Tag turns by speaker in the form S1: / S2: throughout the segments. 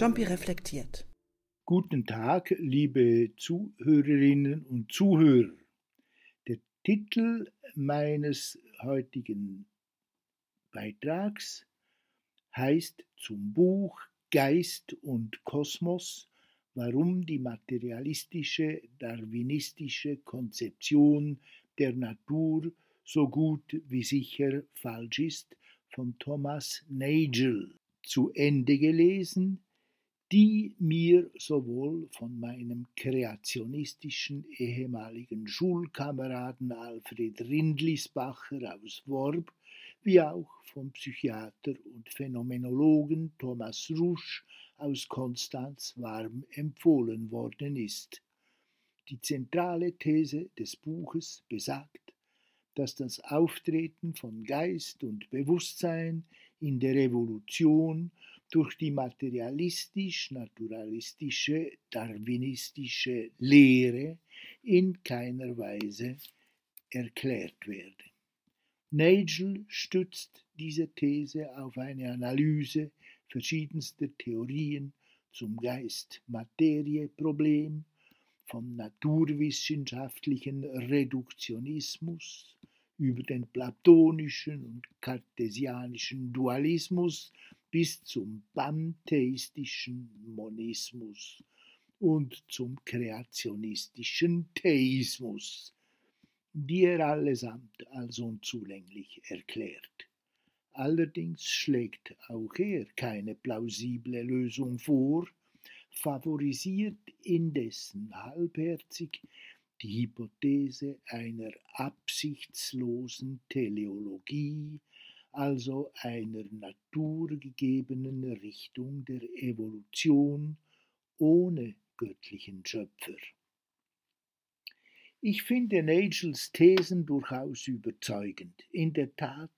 S1: Jumpy reflektiert.
S2: Guten Tag, liebe Zuhörerinnen und Zuhörer. Der Titel meines heutigen Beitrags heißt zum Buch Geist und Kosmos, warum die materialistische darwinistische Konzeption der Natur so gut wie sicher falsch ist, von Thomas Nagel zu Ende gelesen, die mir sowohl von meinem kreationistischen ehemaligen Schulkameraden Alfred Rindlisbacher aus Worb wie auch vom Psychiater und Phänomenologen Thomas Rusch aus Konstanz warm empfohlen worden ist. Die zentrale These des Buches besagt, dass das Auftreten von Geist und Bewusstsein in der Evolution durch die materialistisch-naturalistische, darwinistische Lehre in keiner Weise erklärt werde. Nagel stützt diese These auf eine Analyse verschiedenster Theorien zum Geist-Materie-Problem, vom naturwissenschaftlichen Reduktionismus über den platonischen und kartesianischen Dualismus bis zum pantheistischen Monismus und zum kreationistischen Theismus, die er allesamt als unzulänglich erklärt. Allerdings schlägt auch er keine plausible Lösung vor, favorisiert indessen halbherzig die Hypothese einer absichtslosen Teleologie also einer naturgegebenen Richtung der Evolution ohne göttlichen Schöpfer. Ich finde Nagels Thesen durchaus überzeugend. In der Tat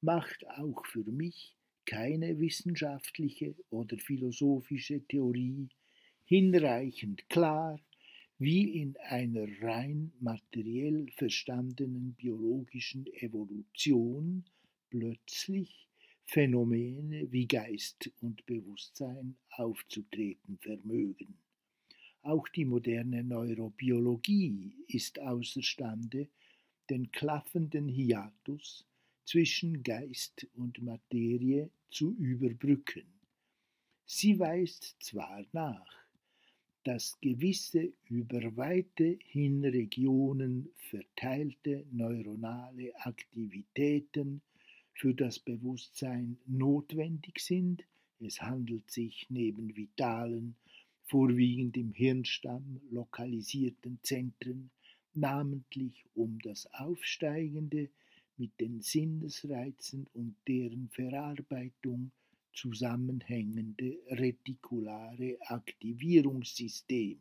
S2: macht auch für mich keine wissenschaftliche oder philosophische Theorie hinreichend klar, wie in einer rein materiell verstandenen biologischen Evolution plötzlich Phänomene wie Geist und Bewusstsein aufzutreten vermögen. Auch die moderne Neurobiologie ist außerstande, den klaffenden Hiatus zwischen Geist und Materie zu überbrücken. Sie weist zwar nach, dass gewisse über weite Hinregionen verteilte neuronale Aktivitäten für das Bewusstsein notwendig sind. Es handelt sich neben vitalen, vorwiegend im Hirnstamm lokalisierten Zentren namentlich um das aufsteigende, mit den Sinnesreizen und deren Verarbeitung zusammenhängende retikulare Aktivierungssystem.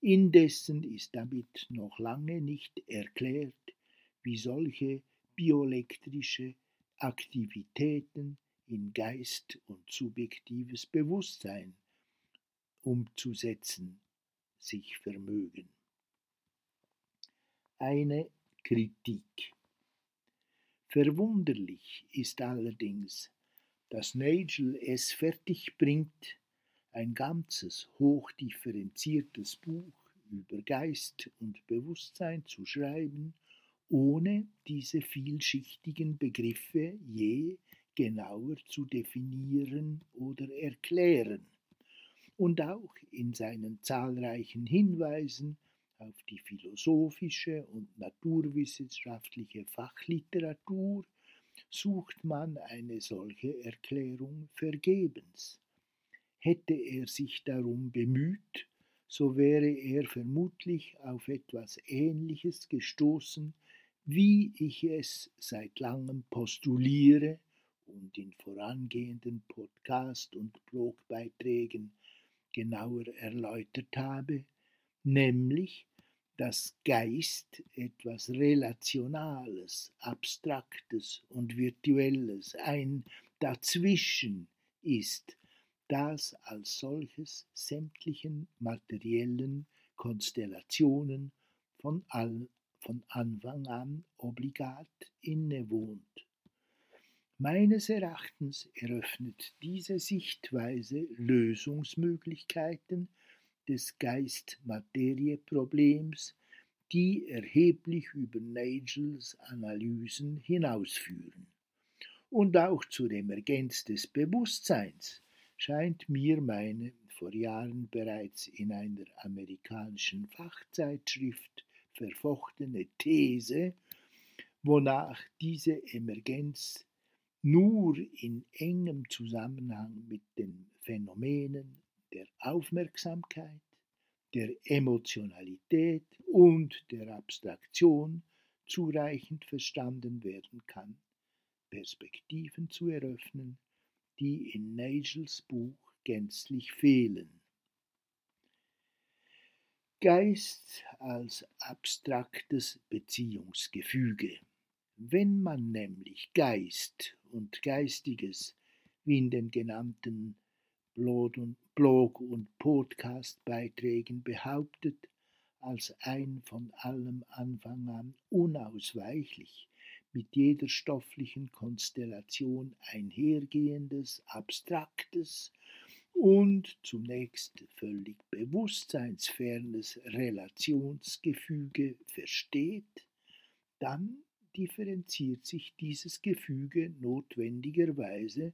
S2: Indessen ist damit noch lange nicht erklärt, wie solche bioelektrische Aktivitäten in Geist und subjektives Bewusstsein umzusetzen sich vermögen. Eine Kritik. Verwunderlich ist allerdings, dass Nagel es fertigbringt, ein ganzes hochdifferenziertes Buch über Geist und Bewusstsein zu schreiben ohne diese vielschichtigen Begriffe je genauer zu definieren oder erklären und auch in seinen zahlreichen Hinweisen auf die philosophische und naturwissenschaftliche Fachliteratur sucht man eine solche Erklärung vergebens. Hätte er sich darum bemüht, so wäre er vermutlich auf etwas Ähnliches gestoßen wie ich es seit langem postuliere und in vorangehenden Podcast- und Blogbeiträgen genauer erläutert habe, nämlich dass Geist etwas Relationales, Abstraktes und Virtuelles, ein Dazwischen ist, das als solches sämtlichen materiellen Konstellationen von all, von Anfang an obligat innewohnt. Meines Erachtens eröffnet diese Sichtweise Lösungsmöglichkeiten des Geist-Materie-Problems, die erheblich über Nagels Analysen hinausführen. Und auch zur Emergenz des Bewusstseins scheint mir meine vor Jahren bereits in einer amerikanischen Fachzeitschrift verfochtene These, wonach diese Emergenz nur in engem Zusammenhang mit den Phänomenen der Aufmerksamkeit, der Emotionalität und der Abstraktion zureichend verstanden werden kann, Perspektiven zu eröffnen, die in Nagels Buch gänzlich fehlen. Geist als abstraktes Beziehungsgefüge. Wenn man nämlich Geist und Geistiges, wie in den genannten Blog- und Podcast-Beiträgen behauptet, als ein von allem Anfang an unausweichlich mit jeder stofflichen Konstellation einhergehendes, abstraktes und zunächst völlig bewusstseinsfernes Relationsgefüge versteht, dann differenziert sich dieses Gefüge notwendigerweise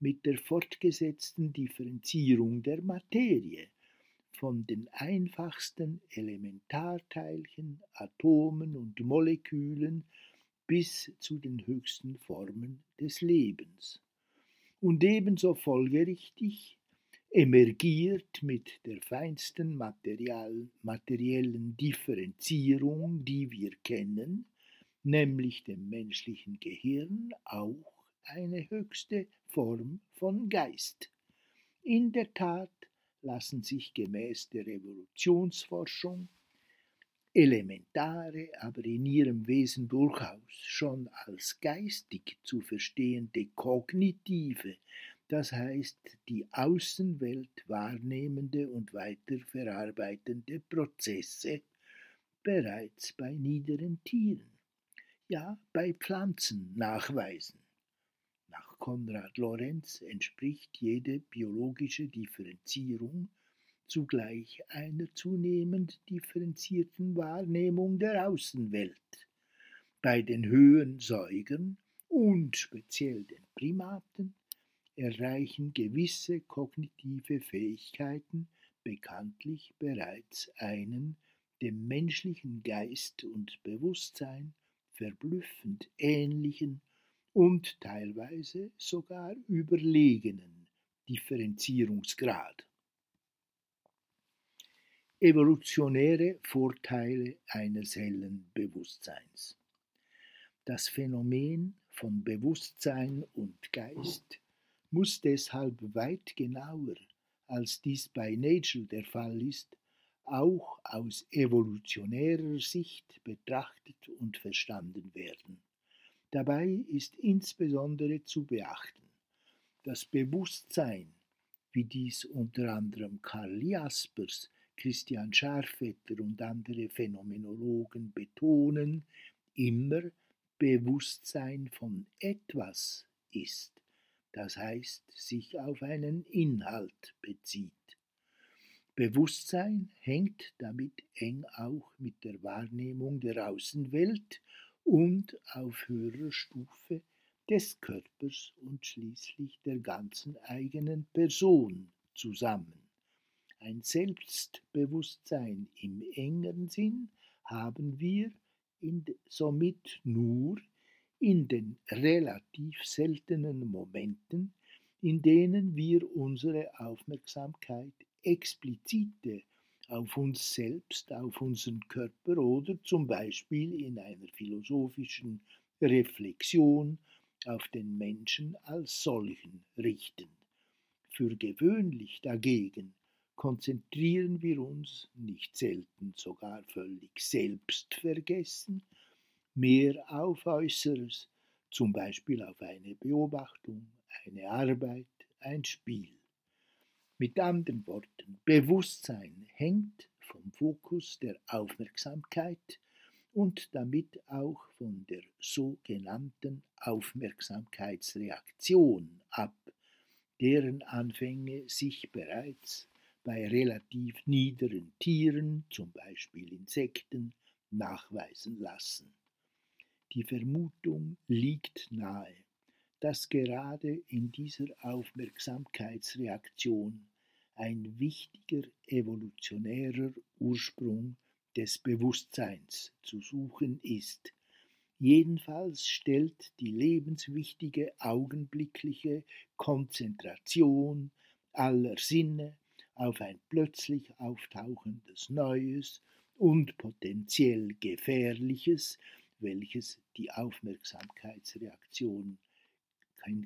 S2: mit der fortgesetzten Differenzierung der Materie von den einfachsten Elementarteilchen, Atomen und Molekülen bis zu den höchsten Formen des Lebens. Und ebenso folgerichtig emergiert mit der feinsten Material, materiellen Differenzierung, die wir kennen, nämlich dem menschlichen Gehirn, auch eine höchste Form von Geist. In der Tat lassen sich gemäß der Evolutionsforschung elementare, aber in ihrem Wesen durchaus schon als geistig zu verstehende kognitive, das heißt die Außenwelt wahrnehmende und weiterverarbeitende Prozesse bereits bei niederen Tieren, ja bei Pflanzen nachweisen. Nach Konrad Lorenz entspricht jede biologische Differenzierung zugleich einer zunehmend differenzierten Wahrnehmung der Außenwelt. Bei den Höhensäugern und speziell den Primaten erreichen gewisse kognitive Fähigkeiten bekanntlich bereits einen dem menschlichen Geist und Bewusstsein verblüffend ähnlichen und teilweise sogar überlegenen Differenzierungsgrad. Evolutionäre Vorteile eines hellen Bewusstseins. Das Phänomen von Bewusstsein und Geist muss deshalb weit genauer, als dies bei Nagel der Fall ist, auch aus evolutionärer Sicht betrachtet und verstanden werden. Dabei ist insbesondere zu beachten, das Bewusstsein, wie dies unter anderem Karl Jaspers, Christian Scharfetter und andere Phänomenologen betonen, immer Bewusstsein von etwas ist, das heißt sich auf einen Inhalt bezieht. Bewusstsein hängt damit eng auch mit der Wahrnehmung der Außenwelt und auf höherer Stufe des Körpers und schließlich der ganzen eigenen Person zusammen. Ein Selbstbewusstsein im engeren Sinn haben wir somit nur in den relativ seltenen Momenten, in denen wir unsere Aufmerksamkeit explizite auf uns selbst, auf unseren Körper oder zum Beispiel in einer philosophischen Reflexion auf den Menschen als solchen richten. Für gewöhnlich dagegen konzentrieren wir uns nicht selten sogar völlig selbstvergessen mehr auf Äußeres, zum Beispiel auf eine Beobachtung, eine Arbeit, ein Spiel. Mit anderen Worten, Bewusstsein hängt vom Fokus der Aufmerksamkeit und damit auch von der sogenannten Aufmerksamkeitsreaktion ab, deren Anfänge sich bereits bei relativ niederen Tieren, zum Beispiel Insekten, nachweisen lassen. Die Vermutung liegt nahe, dass gerade in dieser Aufmerksamkeitsreaktion ein wichtiger evolutionärer Ursprung des Bewusstseins zu suchen ist. Jedenfalls stellt die lebenswichtige augenblickliche Konzentration aller Sinne auf ein plötzlich auftauchendes Neues und potenziell Gefährliches, welches die Aufmerksamkeitsreaktion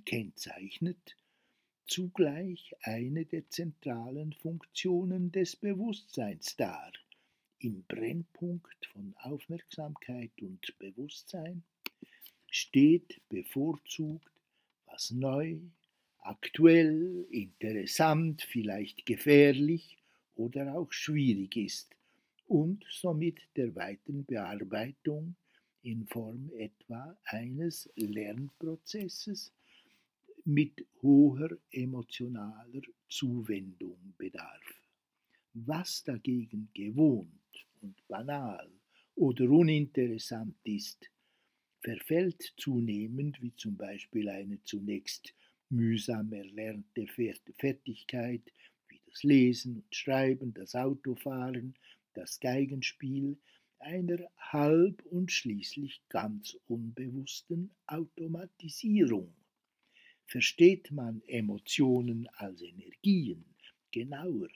S2: kennzeichnet, zugleich eine der zentralen Funktionen des Bewusstseins dar. Im Brennpunkt von Aufmerksamkeit und Bewusstsein steht bevorzugt, was neu, aktuell, interessant, vielleicht gefährlich oder auch schwierig ist und somit der weiteren Bearbeitung in Form etwa eines Lernprozesses mit hoher emotionaler Zuwendung bedarf. Was dagegen gewohnt und banal oder uninteressant ist, verfällt zunehmend, wie zum Beispiel eine zunächst mühsam erlernte Fertigkeit wie das Lesen und Schreiben, das Autofahren, das Geigenspiel, einer halb und schließlich ganz unbewussten Automatisierung. Versteht man Emotionen als Energien genauer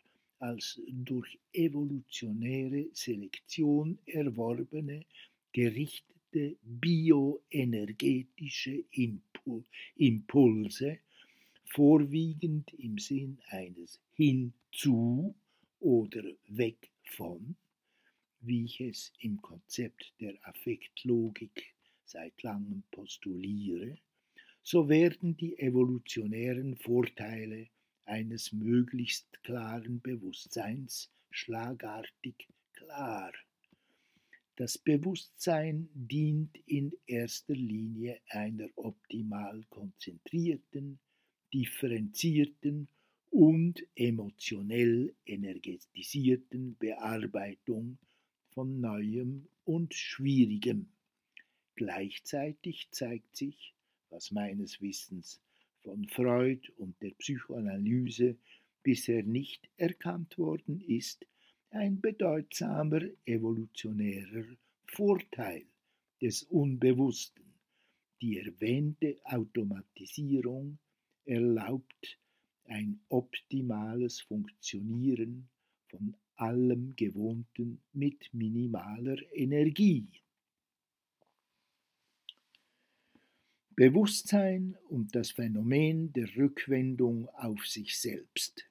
S2: als durch evolutionäre Selektion erworbene, gerichtete bioenergetische Impulse, vorwiegend im Sinn eines hinzu oder weg von, wie ich es im Konzept der Affektlogik seit langem postuliere, so werden die evolutionären Vorteile eines möglichst klaren Bewusstseins schlagartig klar. Das Bewusstsein dient in erster Linie einer optimal konzentrierten, differenzierten und emotionell energetisierten Bearbeitung von Neuem und Schwierigem. Gleichzeitig zeigt sich, was meines Wissens von Freud und der Psychoanalyse bisher nicht erkannt worden ist, ein bedeutsamer evolutionärer Vorteil des Unbewussten. Die erwähnte Automatisierung erlaubt ein optimales Funktionieren von allem Gewohnten mit minimaler Energie. Bewusstsein und das Phänomen der Rückwendung auf sich selbst.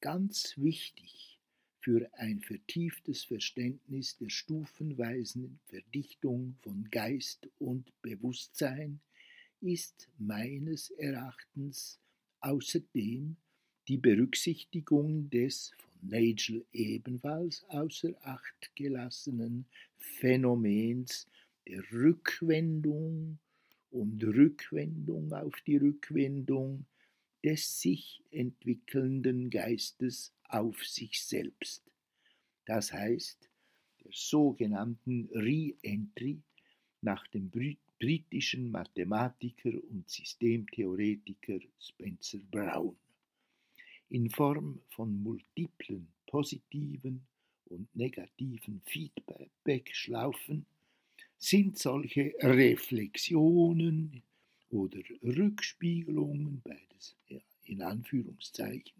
S2: Ganz wichtig für ein vertieftes Verständnis der stufenweisen Verdichtung von Geist und Bewusstsein ist meines Erachtens außerdem die Berücksichtigung des Nagel ebenfalls außer Acht gelassenen Phänomens der Rückwendung und Rückwendung auf die Rückwendung des sich entwickelnden Geistes auf sich selbst. Das heißt, der sogenannten Re-Entry nach dem britischen Mathematiker und Systemtheoretiker Spencer Brown in Form von multiplen positiven und negativen Feedback-Schlaufen sind solche Reflexionen oder Rückspiegelungen, beides in Anführungszeichen,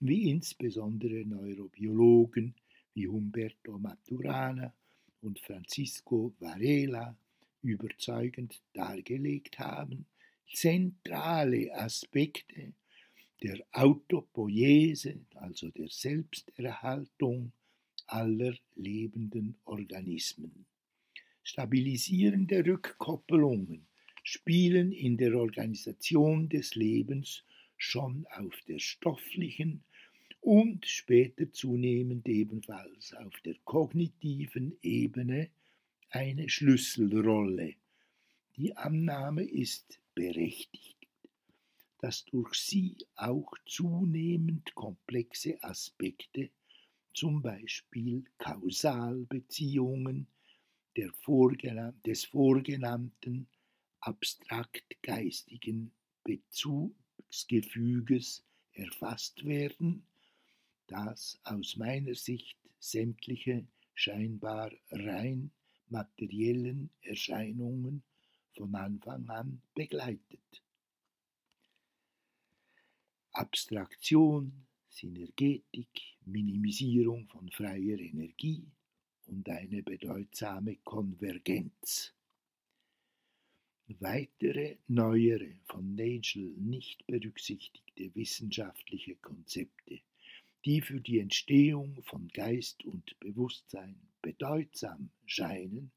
S2: wie insbesondere Neurobiologen wie Humberto Maturana und Francisco Varela überzeugend dargelegt haben, zentrale Aspekte der Autopoiese, also der Selbsterhaltung aller lebenden Organismen. Stabilisierende Rückkoppelungen spielen in der Organisation des Lebens schon auf der stofflichen und später zunehmend ebenfalls auf der kognitiven Ebene eine Schlüsselrolle. Die Annahme ist berechtigt, dass durch sie auch zunehmend komplexe Aspekte, zum Beispiel Kausalbeziehungen des vorgenannten abstrakt geistigen Bezugsgefüges erfasst werden, das aus meiner Sicht sämtliche scheinbar rein materiellen Erscheinungen von Anfang an begleitet. Abstraktion, Synergetik, Minimisierung von freier Energie und eine bedeutsame Konvergenz. Weitere neuere, von Nagel nicht berücksichtigte wissenschaftliche Konzepte, die für die Entstehung von Geist und Bewusstsein bedeutsam scheinen,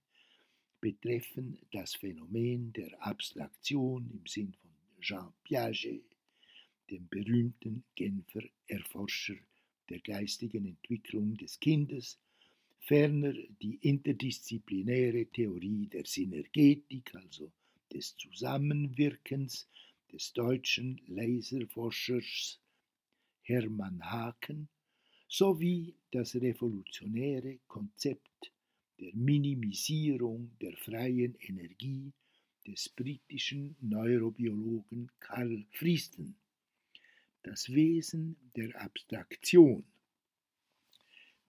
S2: betreffen das Phänomen der Abstraktion im Sinn von Jean Piaget, dem berühmten Genfer Erforscher der geistigen Entwicklung des Kindes, ferner die interdisziplinäre Theorie der Synergetik, also des Zusammenwirkens des deutschen Laserforschers Hermann Haken sowie das revolutionäre Konzept der Minimisierung der freien Energie des britischen Neurobiologen Karl Friesen. Das Wesen der Abstraktion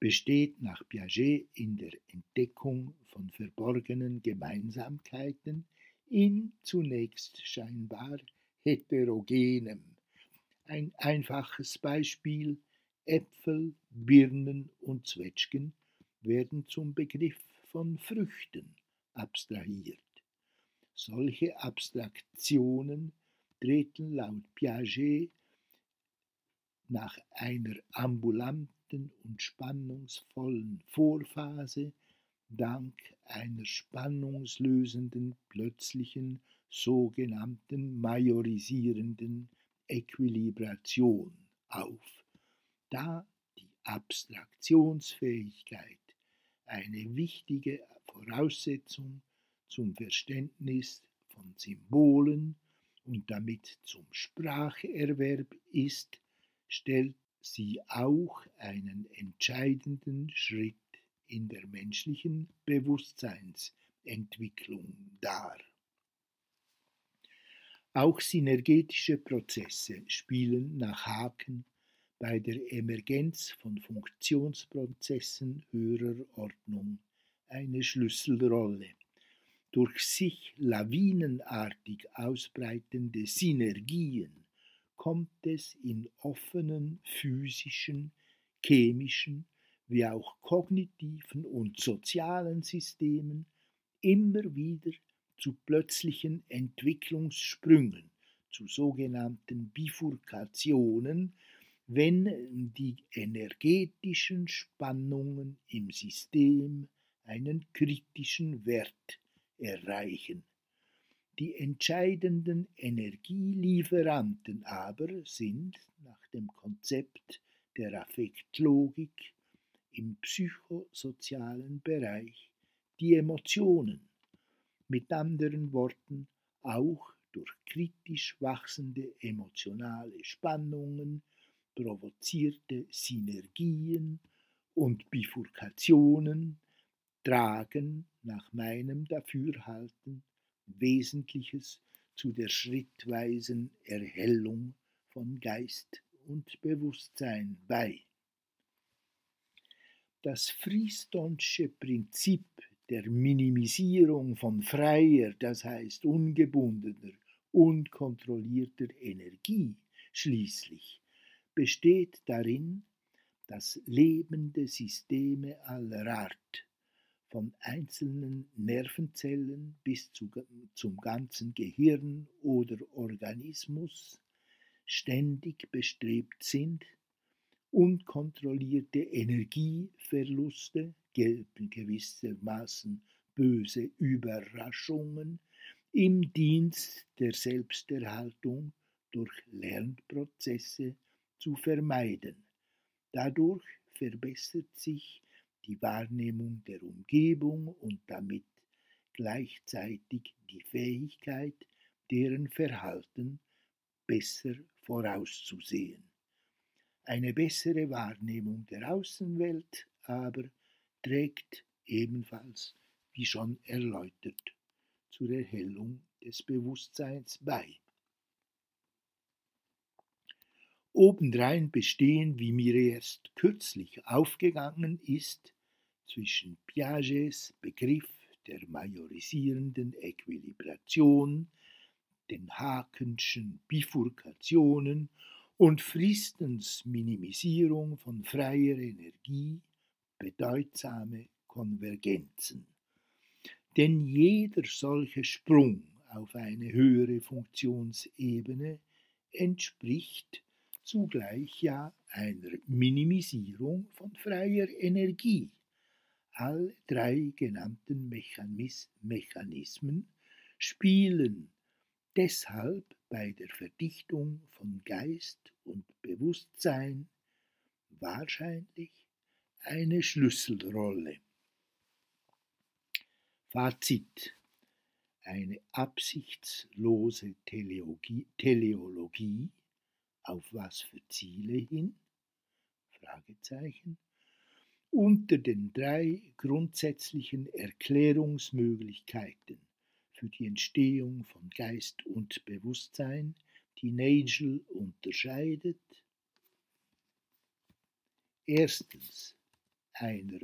S2: besteht nach Piaget in der Entdeckung von verborgenen Gemeinsamkeiten in zunächst scheinbar heterogenem. Ein einfaches Beispiel Äpfel, Birnen und Zwetschgen werden zum Begriff von Früchten abstrahiert. Solche Abstraktionen treten laut Piaget nach einer ambulanten und spannungsvollen Vorphase dank einer spannungslösenden, plötzlichen, sogenannten majorisierenden Äquilibration auf, da die Abstraktionsfähigkeit eine wichtige Voraussetzung zum Verständnis von Symbolen und damit zum Spracherwerb ist, stellt sie auch einen entscheidenden Schritt in der menschlichen Bewusstseinsentwicklung dar. Auch synergetische Prozesse spielen nach Haken bei der Emergenz von Funktionsprozessen höherer Ordnung eine Schlüsselrolle. Durch sich lawinenartig ausbreitende Synergien kommt es in offenen physischen, chemischen wie auch kognitiven und sozialen Systemen immer wieder zu plötzlichen Entwicklungssprüngen, zu sogenannten Bifurkationen, wenn die energetischen Spannungen im System einen kritischen Wert erreichen. Die entscheidenden Energielieferanten aber sind nach dem Konzept der Affektlogik im psychosozialen Bereich die Emotionen, mit anderen Worten auch durch kritisch wachsende emotionale Spannungen provozierte Synergien und Bifurkationen tragen nach meinem Dafürhalten Wesentliches zu der schrittweisen Erhellung von Geist und Bewusstsein bei. Das Freestonsche Prinzip der Minimisierung von freier, das heißt ungebundener, unkontrollierter Energie schließlich besteht darin, dass lebende Systeme aller Art, von einzelnen Nervenzellen bis zu, zum ganzen Gehirn oder Organismus, ständig bestrebt sind, unkontrollierte Energieverluste, gelten gewissermaßen böse Überraschungen, im Dienst der Selbsterhaltung durch Lernprozesse zu vermeiden. Dadurch verbessert sich die Wahrnehmung der Umgebung und damit gleichzeitig die Fähigkeit, deren Verhalten besser vorauszusehen. Eine bessere Wahrnehmung der Außenwelt aber trägt ebenfalls, wie schon erläutert, zur Erhellung des Bewusstseins bei. Obendrein bestehen, wie mir erst kürzlich aufgegangen ist, zwischen Piagets Begriff der majorisierenden Äquilibration, den Hakenschen Bifurkationen und Fristens Minimisierung von freier Energie bedeutsame Konvergenzen. Denn jeder solche Sprung auf eine höhere Funktionsebene entspricht zugleich ja einer Minimisierung von freier Energie. Alle drei genannten Mechanismen spielen deshalb bei der Verdichtung von Geist und Bewusstsein wahrscheinlich eine Schlüsselrolle. Fazit. Eine absichtslose Teleologie, Teleologie auf was für Ziele hin? Fragezeichen. Unter den drei grundsätzlichen Erklärungsmöglichkeiten für die Entstehung von Geist und Bewusstsein, die Nagel unterscheidet. Erstens einer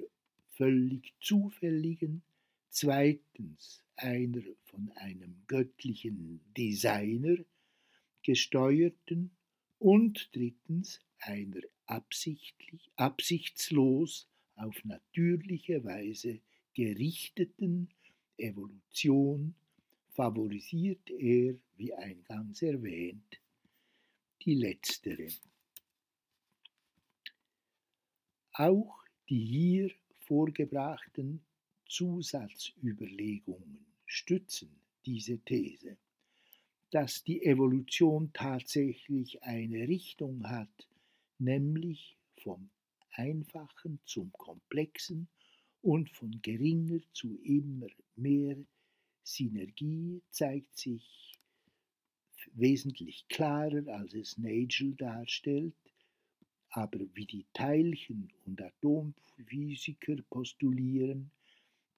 S2: völlig zufälligen, zweitens einer von einem göttlichen Designer gesteuerten und drittens einer absichtlich, absichtslos auf natürliche Weise gerichteten Evolution favorisiert er, wie eingangs erwähnt, die letztere. Auch die hier vorgebrachten Zusatzüberlegungen stützen diese These dass die Evolution tatsächlich eine Richtung hat, nämlich vom Einfachen zum Komplexen und von geringer zu immer mehr Synergie zeigt sich wesentlich klarer, als es Nagel darstellt, aber wie die Teilchen- und Atomphysiker postulieren,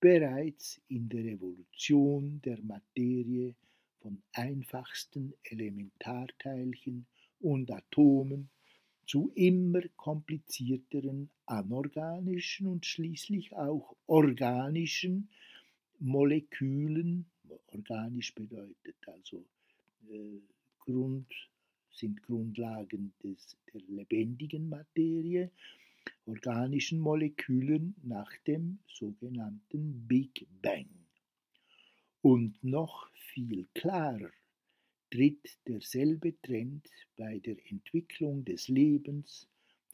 S2: bereits in der Evolution der Materie von einfachsten Elementarteilchen und Atomen zu immer komplizierteren anorganischen und schließlich auch organischen Molekülen. Organisch bedeutet also äh, Grund, sind Grundlagen des, der lebendigen Materie, organischen Molekülen nach dem sogenannten Big Bang. Und noch viel klarer tritt derselbe Trend bei der Entwicklung des Lebens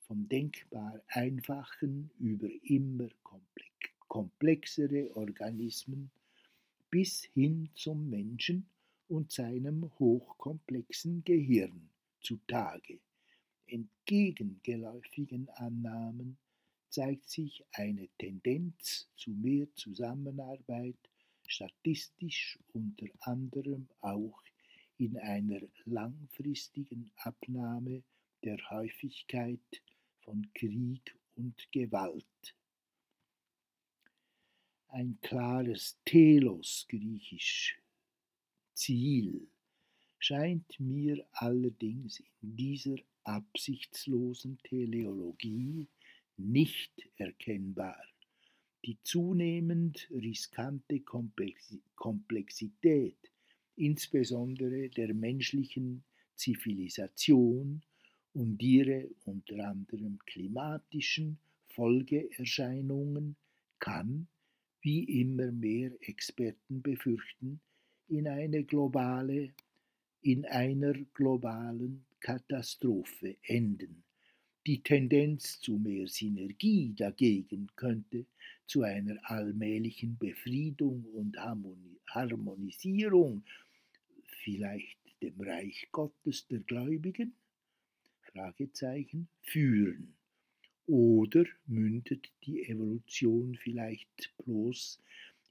S2: vom denkbar einfachen über immer komplexere Organismen bis hin zum Menschen und seinem hochkomplexen Gehirn zutage. Entgegen geläufigen Annahmen zeigt sich eine Tendenz zu mehr Zusammenarbeit statistisch unter anderem auch in einer langfristigen Abnahme der Häufigkeit von Krieg und Gewalt. Ein klares Telos griechisch Ziel scheint mir allerdings in dieser absichtslosen Teleologie nicht erkennbar die zunehmend riskante Komplexität, insbesondere der menschlichen Zivilisation und ihre unter anderem klimatischen Folgeerscheinungen kann, wie immer mehr Experten befürchten, in eine globale, in einer globalen Katastrophe enden. Die Tendenz zu mehr Synergie dagegen könnte zu einer allmählichen Befriedung und Harmonisierung, vielleicht dem Reich Gottes der Gläubigen, führen. Oder mündet die Evolution vielleicht bloß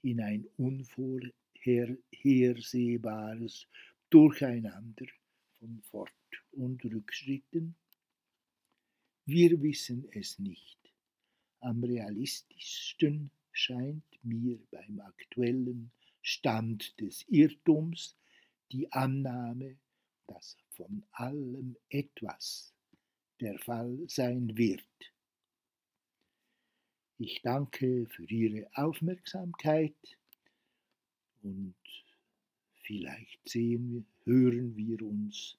S2: in ein unvorhersehbares Durcheinander von Fort- und Rückschritten? Wir wissen es nicht. Am realistischsten scheint mir beim aktuellen Stand des Irrtums die Annahme, dass von allem etwas der Fall sein wird. Ich danke für Ihre Aufmerksamkeit und vielleicht sehen, hören wir uns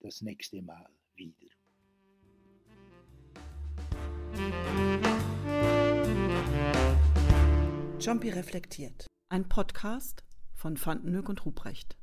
S2: das nächste Mal wieder.
S1: Jumpy reflektiert. Ein Podcast von Vandenhoek und Ruprecht.